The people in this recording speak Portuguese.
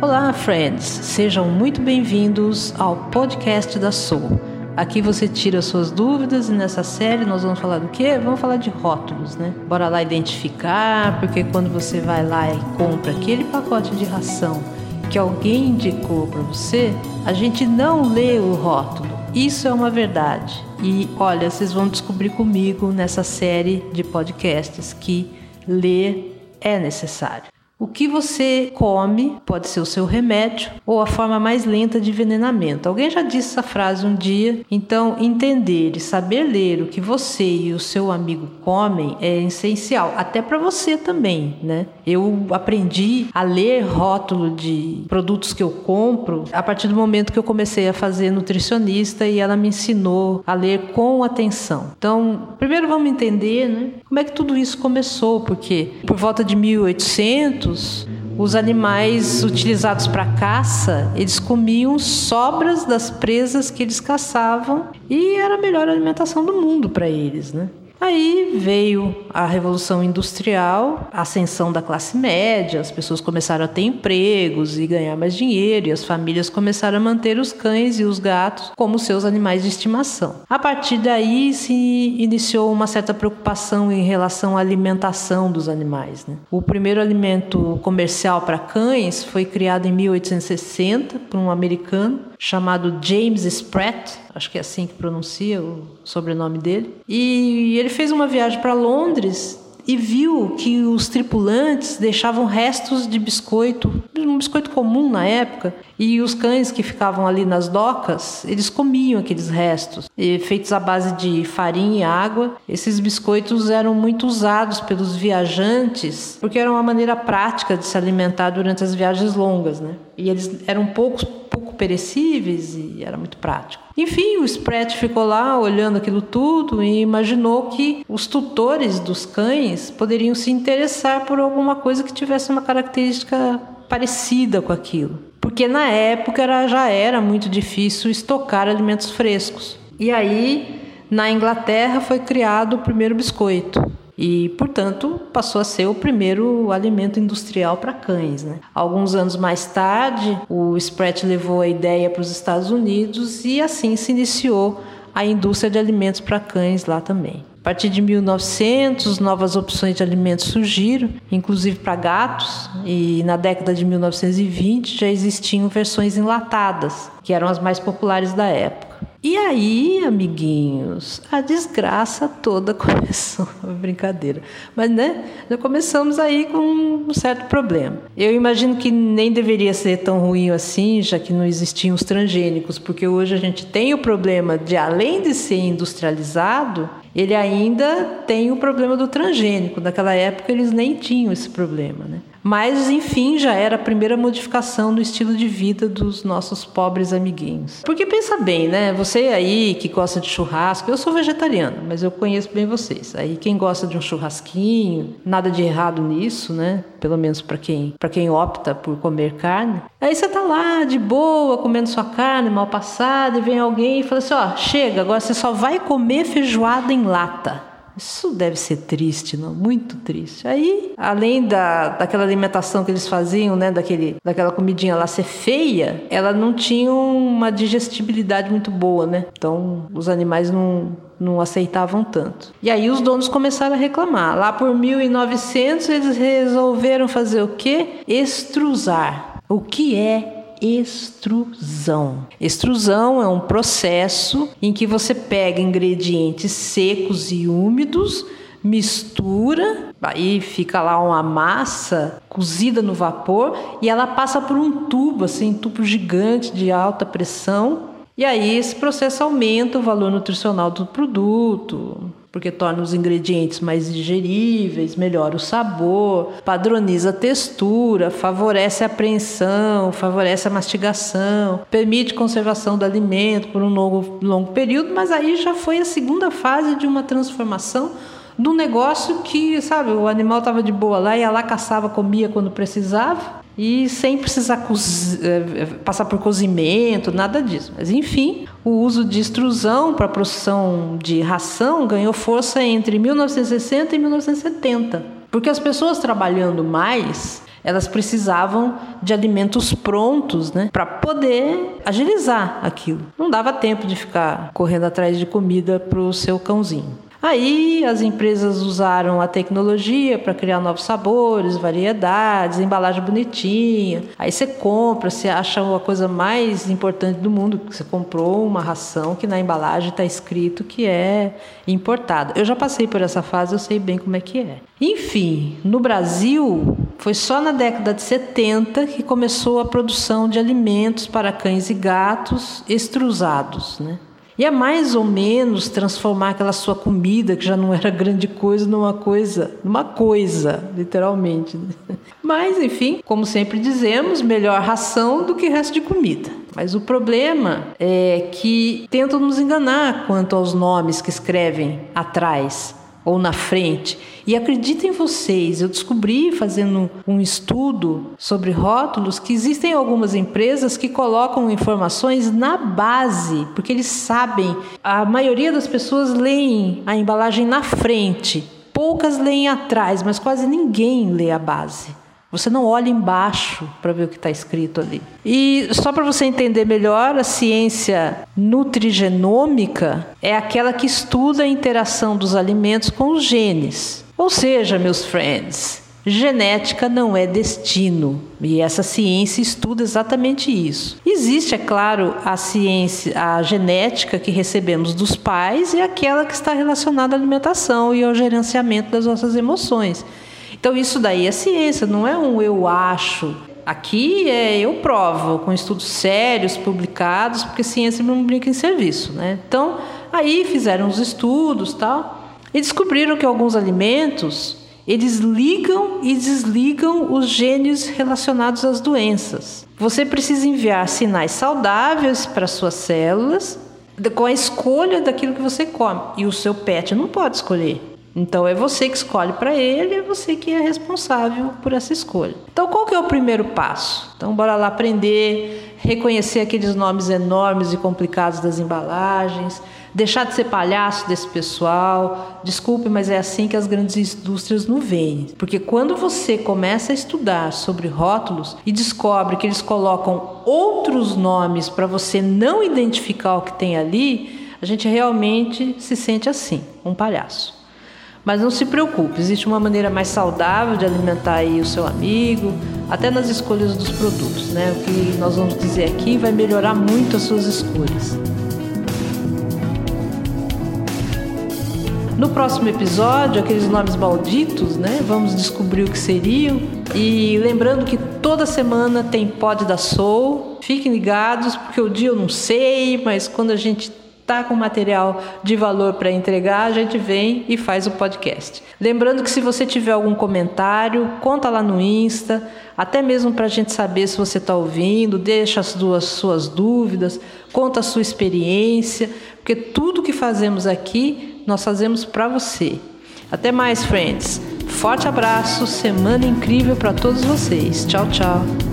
Olá, friends! Sejam muito bem-vindos ao podcast da Soul. Aqui você tira suas dúvidas e nessa série nós vamos falar do quê? Vamos falar de rótulos, né? Bora lá identificar, porque quando você vai lá e compra aquele pacote de ração que alguém indicou para você, a gente não lê o rótulo. Isso é uma verdade. E olha, vocês vão descobrir comigo nessa série de podcasts que ler é necessário. O que você come pode ser o seu remédio ou a forma mais lenta de envenenamento. Alguém já disse essa frase um dia, então entender e saber ler o que você e o seu amigo comem é essencial, até para você também, né? Eu aprendi a ler rótulo de produtos que eu compro a partir do momento que eu comecei a fazer nutricionista e ela me ensinou a ler com atenção. Então, primeiro vamos entender, né, como é que tudo isso começou, porque por volta de 1800 os animais utilizados para caça, eles comiam sobras das presas que eles caçavam e era a melhor alimentação do mundo para eles, né? Aí veio a Revolução Industrial, a ascensão da classe média, as pessoas começaram a ter empregos e ganhar mais dinheiro, e as famílias começaram a manter os cães e os gatos como seus animais de estimação. A partir daí se iniciou uma certa preocupação em relação à alimentação dos animais. Né? O primeiro alimento comercial para cães foi criado em 1860 por um americano chamado James Spratt, acho que é assim que pronuncia o sobrenome dele. E ele fez uma viagem para Londres e viu que os tripulantes deixavam restos de biscoito, um biscoito comum na época, e os cães que ficavam ali nas docas, eles comiam aqueles restos, feitos à base de farinha e água. Esses biscoitos eram muito usados pelos viajantes, porque era uma maneira prática de se alimentar durante as viagens longas, né? E eles eram poucos pouco perecíveis e era muito prático. Enfim, o Spratt ficou lá olhando aquilo tudo e imaginou que os tutores dos cães poderiam se interessar por alguma coisa que tivesse uma característica parecida com aquilo. Porque na época era, já era muito difícil estocar alimentos frescos. E aí, na Inglaterra, foi criado o primeiro biscoito e, portanto, passou a ser o primeiro alimento industrial para cães. Né? Alguns anos mais tarde, o Spratt levou a ideia para os Estados Unidos e assim se iniciou a indústria de alimentos para cães lá também. A partir de 1900, novas opções de alimentos surgiram, inclusive para gatos, e na década de 1920 já existiam versões enlatadas, que eram as mais populares da época. E aí, amiguinhos, a desgraça toda começou. Brincadeira. Mas, né, já começamos aí com um certo problema. Eu imagino que nem deveria ser tão ruim assim, já que não existiam os transgênicos, porque hoje a gente tem o problema de, além de ser industrializado, ele ainda tem o problema do transgênico. Naquela época eles nem tinham esse problema, né? Mas, enfim, já era a primeira modificação do estilo de vida dos nossos pobres amiguinhos. Porque pensa bem, né? Você aí que gosta de churrasco, eu sou vegetariano, mas eu conheço bem vocês. Aí quem gosta de um churrasquinho, nada de errado nisso, né? Pelo menos para quem, quem opta por comer carne. Aí você tá lá de boa, comendo sua carne mal passada, e vem alguém e fala assim: "Ó, chega, agora você só vai comer feijoada em lata". Isso deve ser triste, não? Muito triste. Aí, além da, daquela alimentação que eles faziam, né, daquele, daquela comidinha lá ser feia, ela não tinha uma digestibilidade muito boa, né? Então, os animais não, não aceitavam tanto. E aí os donos começaram a reclamar. Lá por 1900 eles resolveram fazer o quê? Extrusar. O que é extrusão. Extrusão é um processo em que você pega ingredientes secos e úmidos, mistura, aí fica lá uma massa cozida no vapor e ela passa por um tubo, assim, um tubo gigante de alta pressão. E aí esse processo aumenta o valor nutricional do produto, porque torna os ingredientes mais digeríveis, melhora o sabor, padroniza a textura, favorece a apreensão, favorece a mastigação, permite conservação do alimento por um longo, longo período, mas aí já foi a segunda fase de uma transformação do negócio que, sabe, o animal estava de boa lá, ia lá, caçava, comia quando precisava e sem precisar eh, passar por cozimento, nada disso. Mas enfim, o uso de extrusão para produção de ração ganhou força entre 1960 e 1970, porque as pessoas trabalhando mais elas precisavam de alimentos prontos, né, para poder agilizar aquilo. Não dava tempo de ficar correndo atrás de comida para o seu cãozinho. Aí as empresas usaram a tecnologia para criar novos sabores, variedades, embalagem bonitinha. Aí você compra, você acha a coisa mais importante do mundo, você comprou uma ração que na embalagem está escrito que é importada. Eu já passei por essa fase, eu sei bem como é que é. Enfim, no Brasil foi só na década de 70 que começou a produção de alimentos para cães e gatos extrusados, né? E é mais ou menos transformar aquela sua comida, que já não era grande coisa, numa coisa, numa coisa, literalmente. Mas, enfim, como sempre dizemos, melhor ração do que resto de comida. Mas o problema é que tentam nos enganar quanto aos nomes que escrevem atrás ou na frente. E acreditem vocês, eu descobri fazendo um estudo sobre rótulos que existem algumas empresas que colocam informações na base, porque eles sabem, a maioria das pessoas leem a embalagem na frente, poucas leem atrás, mas quase ninguém lê a base. Você não olha embaixo para ver o que está escrito ali. E só para você entender melhor, a ciência nutrigenômica é aquela que estuda a interação dos alimentos com os genes. Ou seja, meus friends, genética não é destino. E essa ciência estuda exatamente isso. Existe, é claro, a ciência, a genética que recebemos dos pais e aquela que está relacionada à alimentação e ao gerenciamento das nossas emoções. Então isso daí é ciência, não é um eu acho. Aqui é eu provo, com estudos sérios publicados, porque ciência não brinca em serviço, né? Então, aí fizeram os estudos, tal, e descobriram que alguns alimentos eles ligam e desligam os genes relacionados às doenças. Você precisa enviar sinais saudáveis para suas células com a escolha daquilo que você come. E o seu pet não pode escolher. Então é você que escolhe para ele, é você que é responsável por essa escolha. Então qual que é o primeiro passo? Então bora lá aprender, reconhecer aqueles nomes enormes e complicados das embalagens, deixar de ser palhaço desse pessoal. Desculpe, mas é assim que as grandes indústrias não veem. Porque quando você começa a estudar sobre rótulos e descobre que eles colocam outros nomes para você não identificar o que tem ali, a gente realmente se sente assim, um palhaço. Mas não se preocupe, existe uma maneira mais saudável de alimentar aí o seu amigo, até nas escolhas dos produtos, né? O que nós vamos dizer aqui vai melhorar muito as suas escolhas. No próximo episódio, aqueles nomes malditos, né? Vamos descobrir o que seriam. E lembrando que toda semana tem Pod da Soul. Fiquem ligados, porque o dia eu não sei, mas quando a gente está com material de valor para entregar, a gente vem e faz o podcast. Lembrando que se você tiver algum comentário, conta lá no Insta, até mesmo para a gente saber se você está ouvindo, deixa as duas suas dúvidas, conta a sua experiência, porque tudo que fazemos aqui nós fazemos para você. Até mais, friends. Forte abraço, semana incrível para todos vocês. Tchau, tchau.